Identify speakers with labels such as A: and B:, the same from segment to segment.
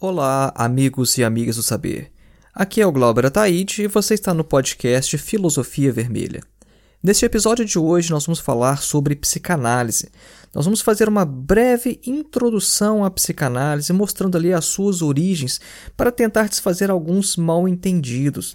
A: Olá, amigos e amigas do saber. Aqui é o Glauber Ataíde e você está no podcast Filosofia Vermelha. Neste episódio de hoje, nós vamos falar sobre psicanálise. Nós vamos fazer uma breve introdução à psicanálise, mostrando ali as suas origens, para tentar desfazer alguns mal-entendidos.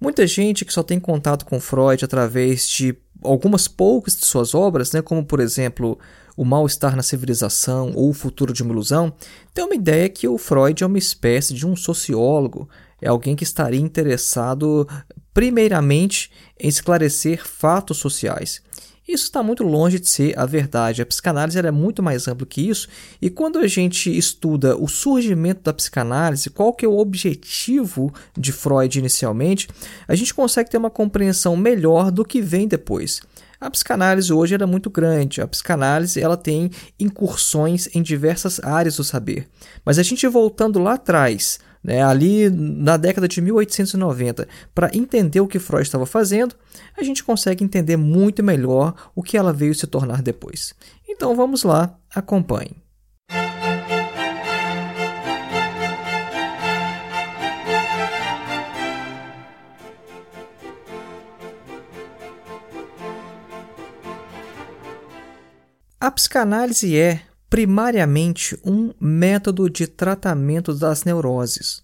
A: Muita gente que só tem contato com Freud através de algumas poucas de suas obras, né, como por exemplo O Mal-Estar na Civilização ou O Futuro de uma Ilusão, tem uma ideia que o Freud é uma espécie de um sociólogo, é alguém que estaria interessado primeiramente em esclarecer fatos sociais. Isso está muito longe de ser a verdade. A psicanálise é muito mais ampla que isso, e quando a gente estuda o surgimento da psicanálise, qual que é o objetivo de Freud inicialmente, a gente consegue ter uma compreensão melhor do que vem depois. A psicanálise hoje é muito grande. A psicanálise ela tem incursões em diversas áreas do saber. Mas a gente voltando lá atrás, né, ali na década de 1890, para entender o que Freud estava fazendo, a gente consegue entender muito melhor o que ela veio se tornar depois. Então vamos lá, acompanhe. A psicanálise é, primariamente, um método de tratamento das neuroses.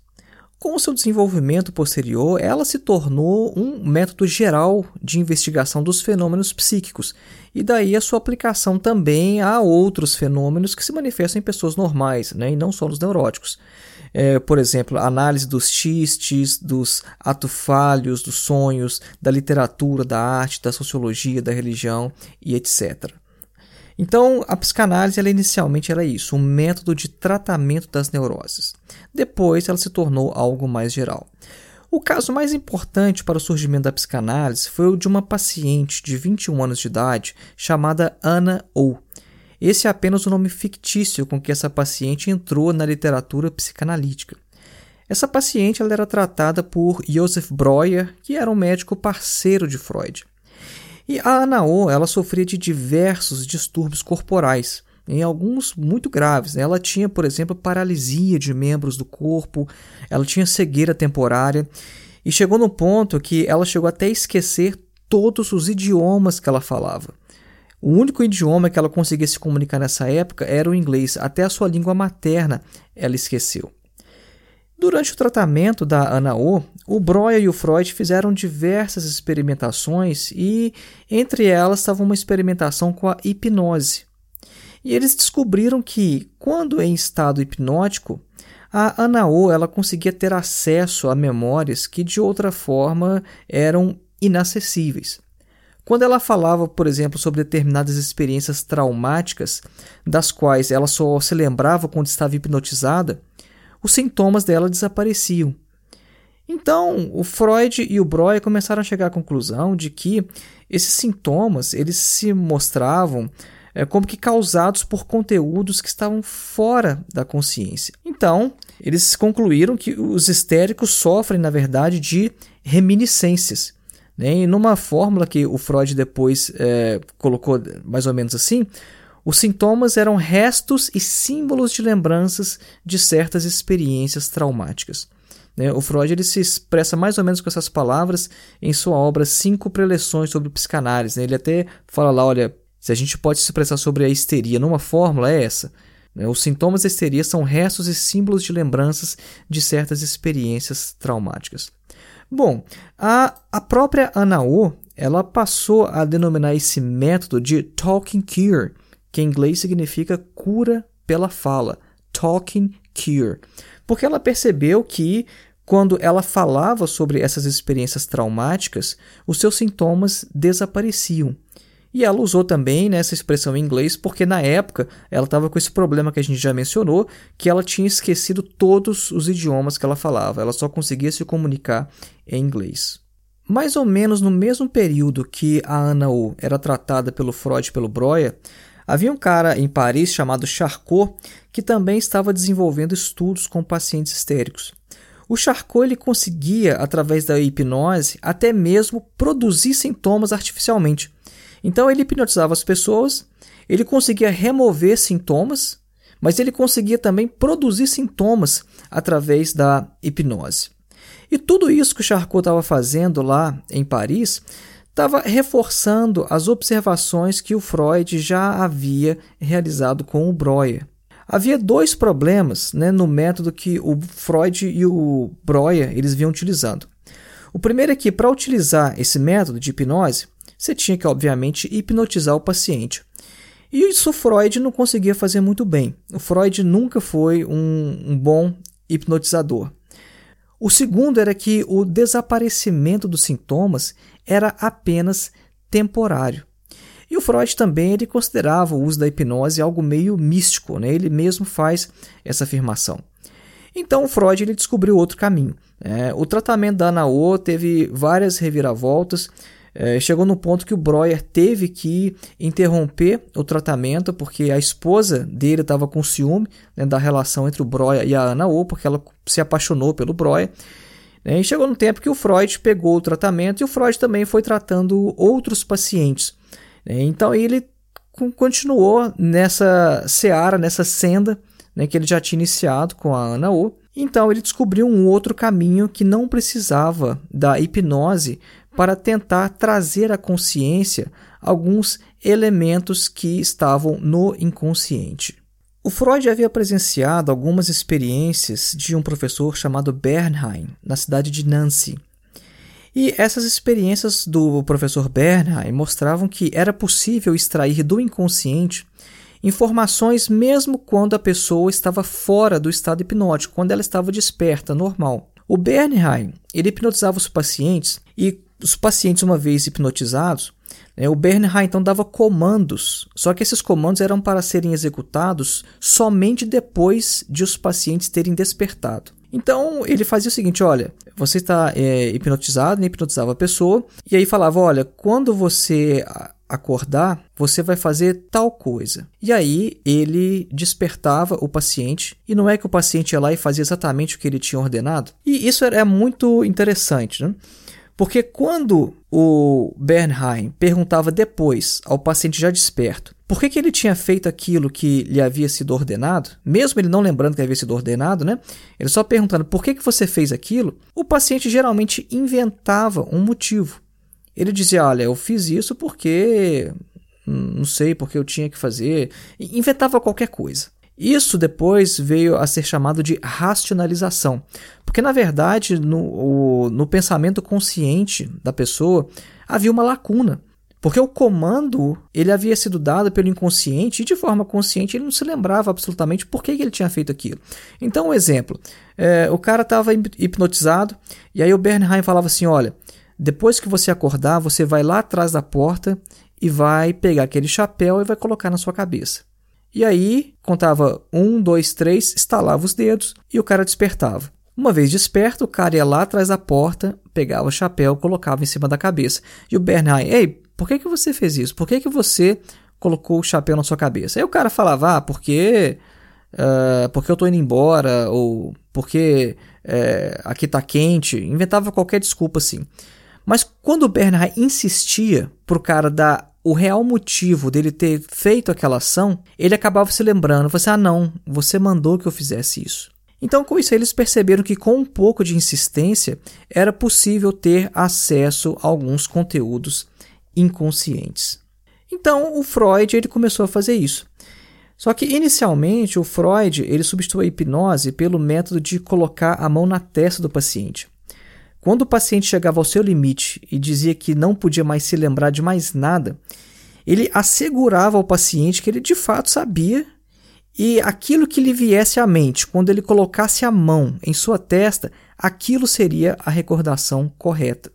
A: Com seu desenvolvimento posterior, ela se tornou um método geral de investigação dos fenômenos psíquicos, e daí a sua aplicação também a outros fenômenos que se manifestam em pessoas normais, né, e não só nos neuróticos. É, por exemplo, análise dos xistes, dos atufalhos, dos sonhos, da literatura, da arte, da sociologia, da religião e etc. Então, a psicanálise ela, inicialmente era isso, um método de tratamento das neuroses. Depois, ela se tornou algo mais geral. O caso mais importante para o surgimento da psicanálise foi o de uma paciente de 21 anos de idade chamada Anna O. Esse é apenas o nome fictício com que essa paciente entrou na literatura psicanalítica. Essa paciente ela era tratada por Joseph Breuer, que era um médico parceiro de Freud. E a Anao, ela sofria de diversos distúrbios corporais, em alguns muito graves. Ela tinha, por exemplo, paralisia de membros do corpo, ela tinha cegueira temporária e chegou no ponto que ela chegou até a esquecer todos os idiomas que ela falava. O único idioma que ela conseguia se comunicar nessa época era o inglês, até a sua língua materna ela esqueceu. Durante o tratamento da Ana O, Breuer e o Freud fizeram diversas experimentações e entre elas estava uma experimentação com a hipnose. E eles descobriram que, quando em estado hipnótico, a Ana O ela conseguia ter acesso a memórias que de outra forma eram inacessíveis. Quando ela falava, por exemplo, sobre determinadas experiências traumáticas, das quais ela só se lembrava quando estava hipnotizada, os sintomas dela desapareciam. Então, o Freud e o Breuer começaram a chegar à conclusão de que esses sintomas eles se mostravam é, como que causados por conteúdos que estavam fora da consciência. Então, eles concluíram que os histéricos sofrem, na verdade, de reminiscências. Né? E numa fórmula que o Freud depois é, colocou mais ou menos assim, os sintomas eram restos e símbolos de lembranças de certas experiências traumáticas. Né? O Freud ele se expressa mais ou menos com essas palavras em sua obra Cinco Preleções sobre Psicanálise. Né? Ele até fala lá: olha, se a gente pode se expressar sobre a histeria numa fórmula, é essa. Né? Os sintomas da histeria são restos e símbolos de lembranças de certas experiências traumáticas. Bom, a, a própria Anao ela passou a denominar esse método de talking cure, que em inglês significa cura pela fala, talking cure, porque ela percebeu que quando ela falava sobre essas experiências traumáticas, os seus sintomas desapareciam. E ela usou também né, essa expressão em inglês porque na época ela estava com esse problema que a gente já mencionou, que ela tinha esquecido todos os idiomas que ela falava, ela só conseguia se comunicar em inglês. Mais ou menos no mesmo período que a Ana O era tratada pelo Freud e pelo Breuer, havia um cara em Paris chamado Charcot que também estava desenvolvendo estudos com pacientes histéricos. O Charcot ele conseguia, através da hipnose, até mesmo produzir sintomas artificialmente. Então ele hipnotizava as pessoas, ele conseguia remover sintomas, mas ele conseguia também produzir sintomas através da hipnose. E tudo isso que o Charcot estava fazendo lá em Paris estava reforçando as observações que o Freud já havia realizado com o Breuer. Havia dois problemas né, no método que o Freud e o Breuer eles vinham utilizando. O primeiro é que, para utilizar esse método de hipnose, você tinha que, obviamente, hipnotizar o paciente. E isso Freud não conseguia fazer muito bem. O Freud nunca foi um, um bom hipnotizador. O segundo era que o desaparecimento dos sintomas era apenas temporário. E o Freud também ele considerava o uso da hipnose algo meio místico, né? ele mesmo faz essa afirmação. Então o Freud ele descobriu outro caminho. É, o tratamento da Anao teve várias reviravoltas, é, chegou no ponto que o Breuer teve que interromper o tratamento porque a esposa dele estava com ciúme né, da relação entre o Breuer e a Ana O, porque ela se apaixonou pelo Breuer. Né, e chegou no tempo que o Freud pegou o tratamento e o Freud também foi tratando outros pacientes. Né, então ele continuou nessa seara, nessa senda né, que ele já tinha iniciado com a Ana O. Então ele descobriu um outro caminho que não precisava da hipnose para tentar trazer à consciência alguns elementos que estavam no inconsciente. O Freud havia presenciado algumas experiências de um professor chamado Bernheim, na cidade de Nancy. E essas experiências do professor Bernheim mostravam que era possível extrair do inconsciente informações mesmo quando a pessoa estava fora do estado hipnótico, quando ela estava desperta, normal. O Bernheim, ele hipnotizava os pacientes e os pacientes, uma vez hipnotizados, né, o Bernheim então dava comandos, só que esses comandos eram para serem executados somente depois de os pacientes terem despertado. Então ele fazia o seguinte: olha, você está é, hipnotizado, né, hipnotizava a pessoa, e aí falava: olha, quando você acordar, você vai fazer tal coisa. E aí ele despertava o paciente, e não é que o paciente ia lá e fazia exatamente o que ele tinha ordenado? E isso é muito interessante, né? Porque quando o Bernheim perguntava depois ao paciente já desperto por que, que ele tinha feito aquilo que lhe havia sido ordenado, mesmo ele não lembrando que havia sido ordenado, né? Ele só perguntando por que, que você fez aquilo, o paciente geralmente inventava um motivo. Ele dizia: Olha, eu fiz isso porque. Hum, não sei porque eu tinha que fazer. Inventava qualquer coisa. Isso depois veio a ser chamado de racionalização, porque na verdade no, o, no pensamento consciente da pessoa havia uma lacuna, porque o comando ele havia sido dado pelo inconsciente e de forma consciente ele não se lembrava absolutamente por que, ele tinha feito aquilo. Então, um exemplo: é, o cara estava hipnotizado e aí o Bernheim falava assim: olha, depois que você acordar, você vai lá atrás da porta e vai pegar aquele chapéu e vai colocar na sua cabeça. E aí, contava um, dois, três, estalava os dedos e o cara despertava. Uma vez desperto, o cara ia lá atrás da porta, pegava o chapéu, colocava em cima da cabeça. E o Bernheim, ei, por que, que você fez isso? Por que, que você colocou o chapéu na sua cabeça? Aí o cara falava, ah, porque, uh, porque eu tô indo embora, ou porque uh, aqui tá quente. Inventava qualquer desculpa assim. Mas quando o Bernheim insistia pro cara dar o real motivo dele ter feito aquela ação, ele acabava se lembrando, você ah não, você mandou que eu fizesse isso. Então com isso eles perceberam que com um pouco de insistência era possível ter acesso a alguns conteúdos inconscientes. Então o Freud ele começou a fazer isso. Só que inicialmente o Freud ele substituiu a hipnose pelo método de colocar a mão na testa do paciente. Quando o paciente chegava ao seu limite e dizia que não podia mais se lembrar de mais nada, ele assegurava ao paciente que ele de fato sabia e aquilo que lhe viesse à mente, quando ele colocasse a mão em sua testa, aquilo seria a recordação correta.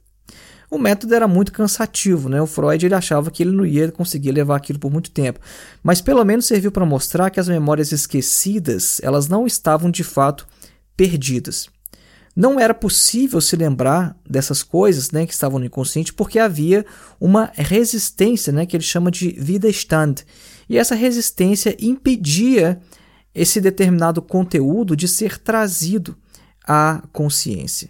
A: o método era muito cansativo, né? O Freud ele achava que ele não ia conseguir levar aquilo por muito tempo, mas pelo menos serviu para mostrar que as memórias esquecidas, elas não estavam de fato perdidas. Não era possível se lembrar dessas coisas né, que estavam no inconsciente porque havia uma resistência né, que ele chama de Widerstand. E essa resistência impedia esse determinado conteúdo de ser trazido à consciência.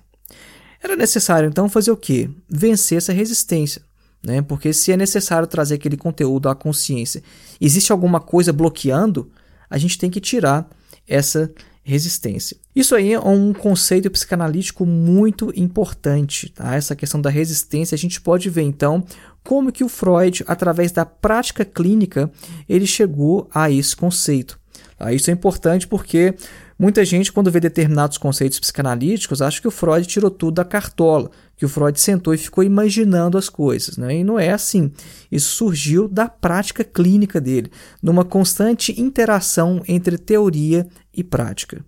A: Era necessário então fazer o quê? Vencer essa resistência. Né? Porque se é necessário trazer aquele conteúdo à consciência, existe alguma coisa bloqueando, a gente tem que tirar essa resistência. Isso aí é um conceito psicanalítico muito importante, tá? Essa questão da resistência, a gente pode ver então como que o Freud, através da prática clínica, ele chegou a esse conceito. Tá? Isso é importante porque muita gente, quando vê determinados conceitos psicanalíticos, acha que o Freud tirou tudo da cartola, que o Freud sentou e ficou imaginando as coisas. Né? E não é assim. Isso surgiu da prática clínica dele, numa constante interação entre teoria e prática.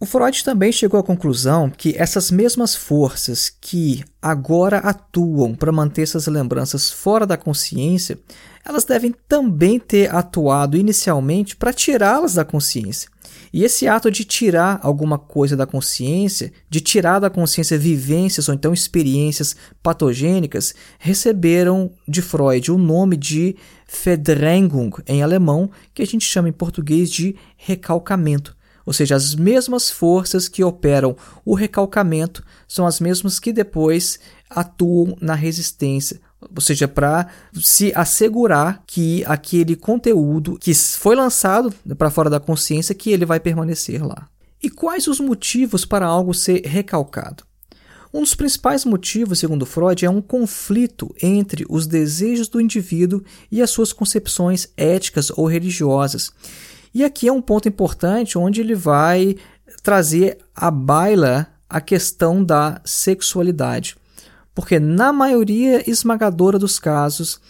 A: O Freud também chegou à conclusão que essas mesmas forças que agora atuam para manter essas lembranças fora da consciência, elas devem também ter atuado inicialmente para tirá-las da consciência. E esse ato de tirar alguma coisa da consciência, de tirar da consciência vivências ou então experiências patogênicas, receberam de Freud o nome de Verdrängung em alemão, que a gente chama em português de recalcamento. Ou seja, as mesmas forças que operam o recalcamento são as mesmas que depois atuam na resistência, ou seja, para se assegurar que aquele conteúdo que foi lançado para fora da consciência que ele vai permanecer lá. E quais os motivos para algo ser recalcado? Um dos principais motivos, segundo Freud, é um conflito entre os desejos do indivíduo e as suas concepções éticas ou religiosas. E aqui é um ponto importante onde ele vai trazer à baila a questão da sexualidade. Porque na maioria esmagadora dos casos,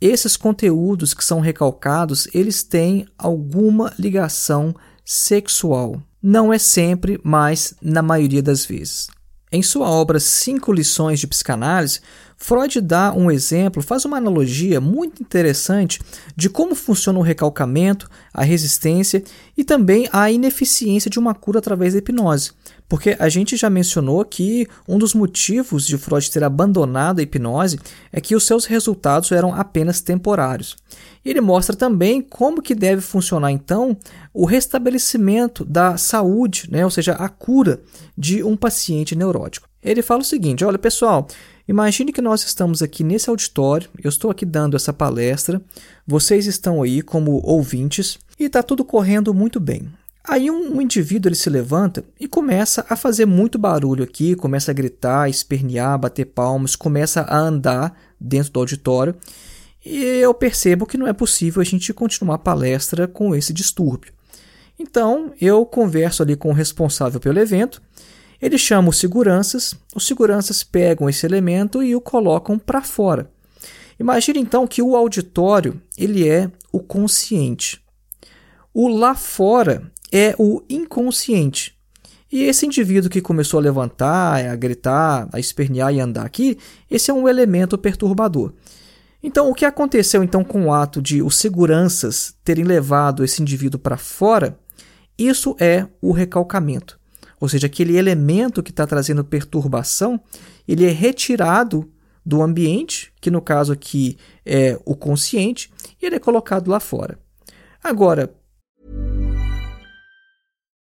A: esses conteúdos que são recalcados, eles têm alguma ligação sexual. Não é sempre, mas na maioria das vezes. Em sua obra Cinco Lições de Psicanálise, Freud dá um exemplo, faz uma analogia muito interessante de como funciona o recalcamento, a resistência e também a ineficiência de uma cura através da hipnose. Porque a gente já mencionou que um dos motivos de Freud ter abandonado a hipnose é que os seus resultados eram apenas temporários. Ele mostra também como que deve funcionar então o restabelecimento da saúde, né, ou seja, a cura de um paciente neurótico. Ele fala o seguinte: olha pessoal, imagine que nós estamos aqui nesse auditório, eu estou aqui dando essa palestra, vocês estão aí como ouvintes e está tudo correndo muito bem. Aí um, um, indivíduo ele se levanta e começa a fazer muito barulho aqui, começa a gritar, espernear, bater palmas, começa a andar dentro do auditório. E eu percebo que não é possível a gente continuar a palestra com esse distúrbio. Então eu converso ali com o responsável pelo evento, ele chama os seguranças, os seguranças pegam esse elemento e o colocam para fora. Imagine então que o auditório ele é o consciente. O lá fora é o inconsciente. E esse indivíduo que começou a levantar, a gritar, a espernear e andar aqui, esse é um elemento perturbador. Então, o que aconteceu então com o ato de os seguranças terem levado esse indivíduo para fora? Isso é o recalcamento. Ou seja, aquele elemento que está trazendo perturbação, ele é retirado do ambiente, que no caso aqui é o consciente, e ele é colocado lá fora. Agora,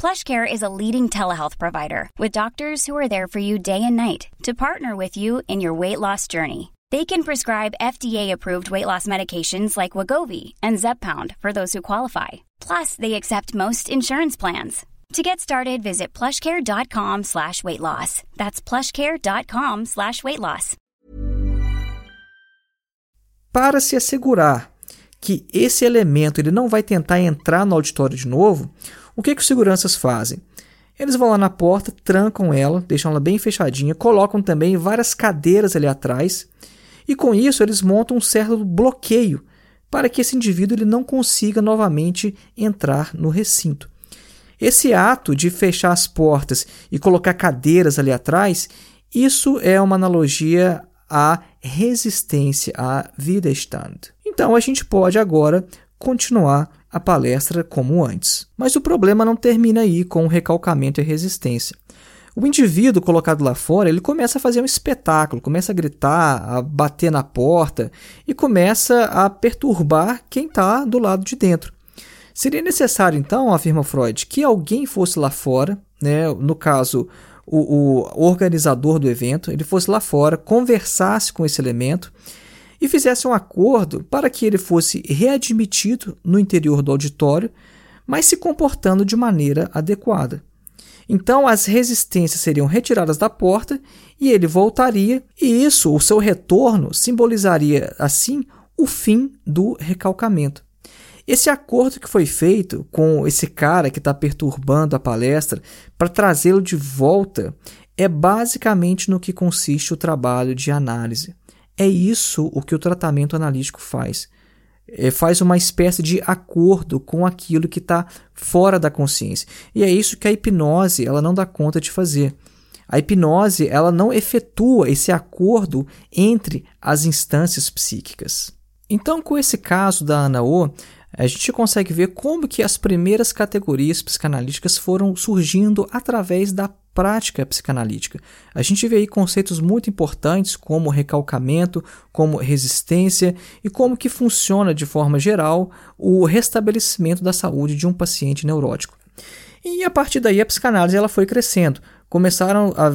B: PlushCare is a leading telehealth provider with doctors who are there for you day and night to partner with you in your weight loss journey. They can prescribe FDA-approved weight loss medications like Wagovi and Zepbound for those who qualify. Plus, they accept most insurance plans. To get started, visit plushcare.com slash weight loss. That's plushcare.com slash weight loss.
A: Para se assegurar que esse elemento ele não vai tentar entrar no auditório de novo, o que, que os seguranças fazem? Eles vão lá na porta, trancam ela, deixam ela bem fechadinha, colocam também várias cadeiras ali atrás e com isso eles montam um certo bloqueio para que esse indivíduo ele não consiga novamente entrar no recinto. Esse ato de fechar as portas e colocar cadeiras ali atrás, isso é uma analogia à resistência, à Widerstand. Então a gente pode agora continuar a palestra como antes. Mas o problema não termina aí com o recalcamento e resistência. O indivíduo colocado lá fora, ele começa a fazer um espetáculo, começa a gritar, a bater na porta e começa a perturbar quem está do lado de dentro. Seria necessário, então, afirma Freud, que alguém fosse lá fora, né, no caso, o, o organizador do evento, ele fosse lá fora, conversasse com esse elemento e fizesse um acordo para que ele fosse readmitido no interior do auditório, mas se comportando de maneira adequada. Então as resistências seriam retiradas da porta e ele voltaria, e isso, o seu retorno, simbolizaria assim o fim do recalcamento. Esse acordo que foi feito com esse cara que está perturbando a palestra para trazê-lo de volta é basicamente no que consiste o trabalho de análise. É isso o que o tratamento analítico faz. É, faz uma espécie de acordo com aquilo que está fora da consciência. E é isso que a hipnose ela não dá conta de fazer. A hipnose ela não efetua esse acordo entre as instâncias psíquicas. Então, com esse caso da Ana O, a gente consegue ver como que as primeiras categorias psicanalíticas foram surgindo através da prática psicanalítica. A gente vê aí conceitos muito importantes como recalcamento, como resistência e como que funciona de forma geral o restabelecimento da saúde de um paciente neurótico. E a partir daí a psicanálise ela foi crescendo. Começaram a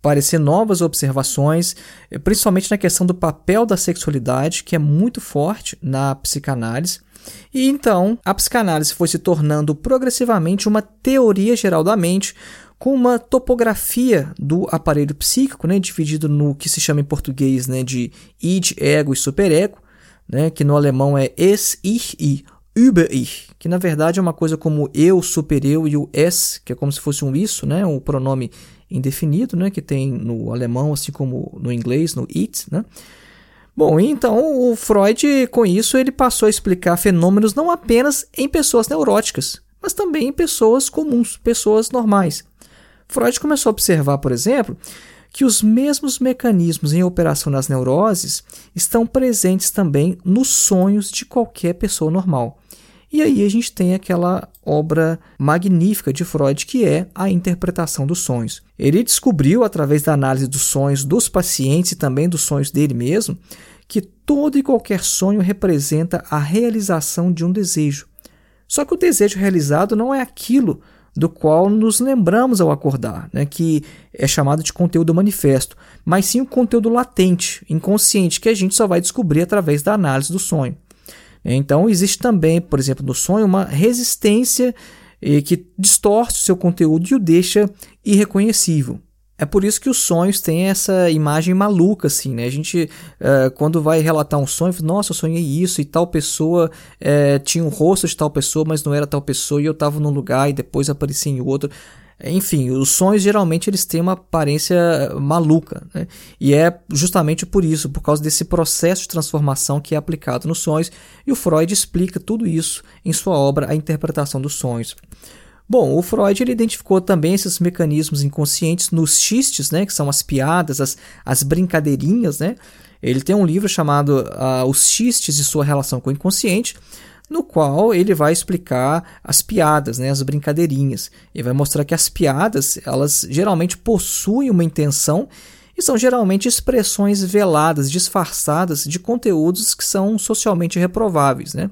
A: aparecer novas observações, principalmente na questão do papel da sexualidade, que é muito forte na psicanálise. E então a psicanálise foi se tornando progressivamente uma teoria geral da mente, com uma topografia do aparelho psíquico, né, dividido no que se chama em português né, de id, ego e superego, né, que no alemão é es, ich e über-ich, que na verdade é uma coisa como eu, supereu e o es, que é como se fosse um isso, né, um pronome indefinido, né, que tem no alemão, assim como no inglês, no it, né. Bom, então o Freud, com isso, ele passou a explicar fenômenos não apenas em pessoas neuróticas, mas também em pessoas comuns, pessoas normais. Freud começou a observar, por exemplo, que os mesmos mecanismos em operação nas neuroses estão presentes também nos sonhos de qualquer pessoa normal. E aí a gente tem aquela obra magnífica de Freud que é a interpretação dos sonhos. Ele descobriu, através da análise dos sonhos dos pacientes e também dos sonhos dele mesmo, que todo e qualquer sonho representa a realização de um desejo. Só que o desejo realizado não é aquilo do qual nos lembramos ao acordar, né, que é chamado de conteúdo manifesto, mas sim o conteúdo latente, inconsciente, que a gente só vai descobrir através da análise do sonho. Então, existe também, por exemplo, no sonho, uma resistência eh, que distorce o seu conteúdo e o deixa irreconhecível. É por isso que os sonhos têm essa imagem maluca, assim, né? A gente, uh, quando vai relatar um sonho, fala, nossa, eu sonhei isso e tal pessoa uh, tinha um rosto de tal pessoa, mas não era tal pessoa e eu estava num lugar e depois aparecia em outro. Enfim, os sonhos geralmente eles têm uma aparência maluca, né? E é justamente por isso, por causa desse processo de transformação que é aplicado nos sonhos, e o Freud explica tudo isso em sua obra A Interpretação dos Sonhos. Bom, o Freud ele identificou também esses mecanismos inconscientes nos xistes, né, que são as piadas, as, as brincadeirinhas, né? Ele tem um livro chamado uh, Os Xistes e Sua Relação com o Inconsciente, no qual ele vai explicar as piadas, né, as brincadeirinhas. Ele vai mostrar que as piadas, elas geralmente possuem uma intenção e são geralmente expressões veladas, disfarçadas de conteúdos que são socialmente reprováveis, né?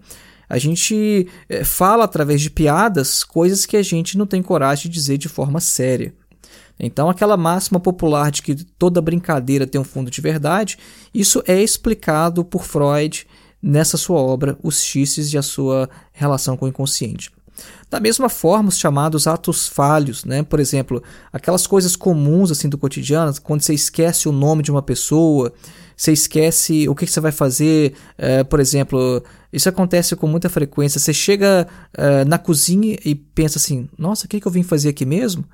A: A gente é, fala através de piadas coisas que a gente não tem coragem de dizer de forma séria. Então, aquela máxima popular de que toda brincadeira tem um fundo de verdade, isso é explicado por Freud nessa sua obra, Os Xistes e a sua relação com o inconsciente. Da mesma forma, os chamados atos falhos, né? por exemplo, aquelas coisas comuns assim do cotidiano, quando você esquece o nome de uma pessoa, você esquece o que, você vai fazer, é, por exemplo, isso acontece com muita frequência. Você chega é, na cozinha e pensa assim: nossa, o que, que eu vim fazer aqui mesmo?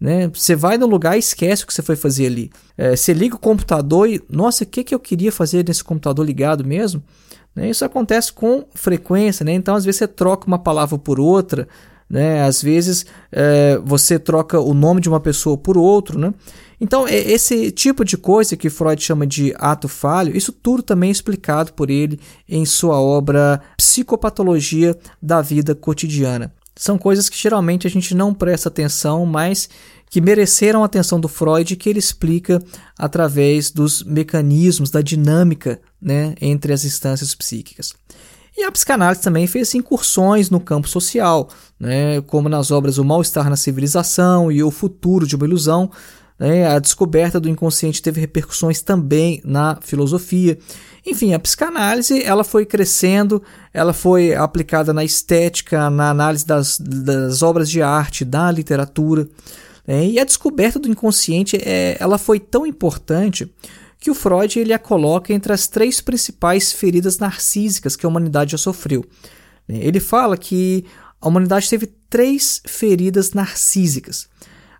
A: Né? Você vai no lugar e esquece o que você foi fazer ali. É, você liga o computador e, nossa, o que, que eu queria fazer nesse computador ligado mesmo? Né? Isso acontece com frequência, né? então às vezes você troca uma palavra por outra, né? às vezes é, você troca o nome de uma pessoa por outro. Né? Então, esse tipo de coisa que Freud chama de ato falho, isso tudo também é explicado por ele em sua obra Psicopatologia da Vida Cotidiana. São coisas que geralmente a gente não presta atenção, mas que mereceram a atenção do Freud, que ele explica através dos mecanismos, da dinâmica né, entre as instâncias psíquicas. E a psicanálise também fez incursões no campo social, né, como nas obras O Mal-Estar na Civilização e O Futuro de uma Ilusão, né? A descoberta do inconsciente teve repercussões também na filosofia. Enfim, a psicanálise ela foi crescendo, ela foi aplicada na estética, na análise das, das obras de arte, da literatura. Né? E a descoberta do inconsciente é, ela foi tão importante que o Freud ele a coloca entre as três principais feridas narcísicas que a humanidade já sofreu. Ele fala que a humanidade teve três feridas narcísicas.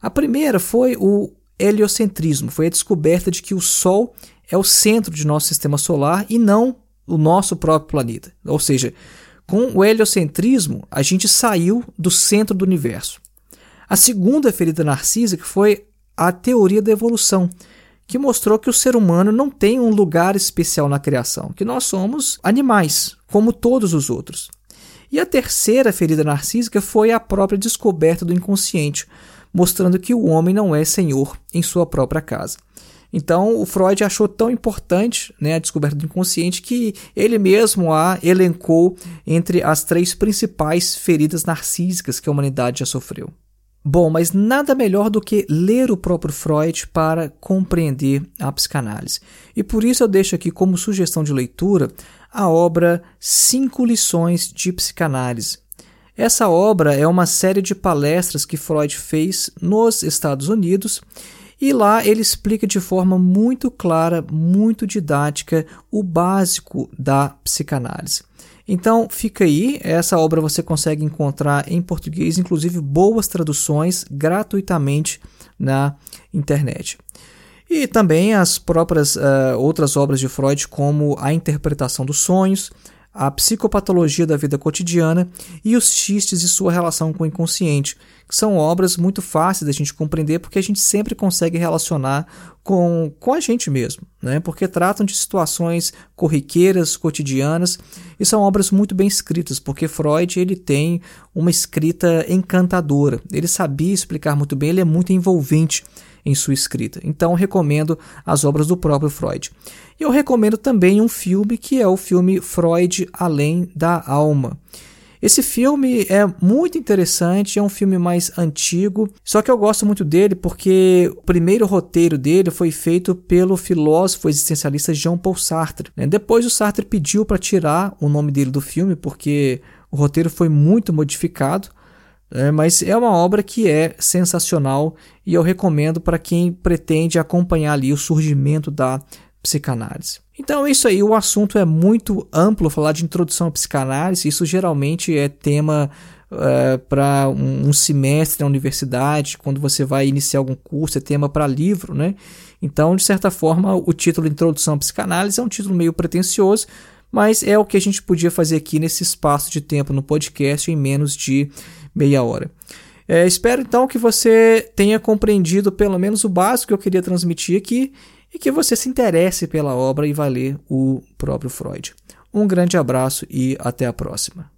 A: A primeira foi o heliocentrismo, foi a descoberta de que o Sol é o centro de nosso sistema solar e não o nosso próprio planeta. Ou seja, com o heliocentrismo, a gente saiu do centro do universo. A segunda ferida narcísica foi a teoria da evolução, que mostrou que o ser humano não tem um lugar especial na criação, que nós somos animais, como todos os outros. E a terceira ferida narcísica foi a própria descoberta do inconsciente, mostrando que o homem não é senhor em sua própria casa. Então, o Freud achou tão importante né, a descoberta do inconsciente que ele mesmo a elencou entre as três principais feridas narcísicas que a humanidade já sofreu. Bom, mas nada melhor do que ler o próprio Freud para compreender a psicanálise. E por isso eu deixo aqui como sugestão de leitura a obra Cinco Lições de Psicanálise, essa obra é uma série de palestras que Freud fez nos Estados Unidos e lá ele explica de forma muito clara, muito didática, o básico da psicanálise. Então fica aí, essa obra você consegue encontrar em português, inclusive boas traduções gratuitamente na internet. E também as próprias uh, outras obras de Freud, como A Interpretação dos Sonhos, a psicopatologia da vida cotidiana e os xistes e sua relação com o inconsciente, que são obras muito fáceis da gente compreender porque a gente sempre consegue relacionar com, com a gente mesmo, né? porque tratam de situações corriqueiras, cotidianas, e são obras muito bem escritas, porque Freud ele tem uma escrita encantadora, ele sabia explicar muito bem, ele é muito envolvente em sua escrita. Então recomendo as obras do próprio Freud. E eu recomendo também um filme que é o filme Freud Além da Alma. Esse filme é muito interessante, é um filme mais antigo, só que eu gosto muito dele porque o primeiro roteiro dele foi feito pelo filósofo existencialista Jean Paul Sartre. Né? Depois o Sartre pediu para tirar o nome dele do filme porque o roteiro foi muito modificado, é, mas é uma obra que é sensacional e eu recomendo para quem pretende acompanhar ali o surgimento da psicanálise. Então é isso aí, o assunto é muito amplo, falar de introdução à psicanálise, isso geralmente é tema é, para um, um, semestre na universidade, quando você vai iniciar algum curso, é tema para livro, né? Então, de certa forma, o título Introdução à Psicanálise é um título meio pretencioso, mas é o que a gente podia fazer aqui nesse espaço de tempo no podcast em menos de meia hora. É, espero então que você tenha compreendido pelo menos o básico que eu queria transmitir aqui e que você se interesse pela obra e vá ler o próprio Freud. Um grande abraço e até a próxima.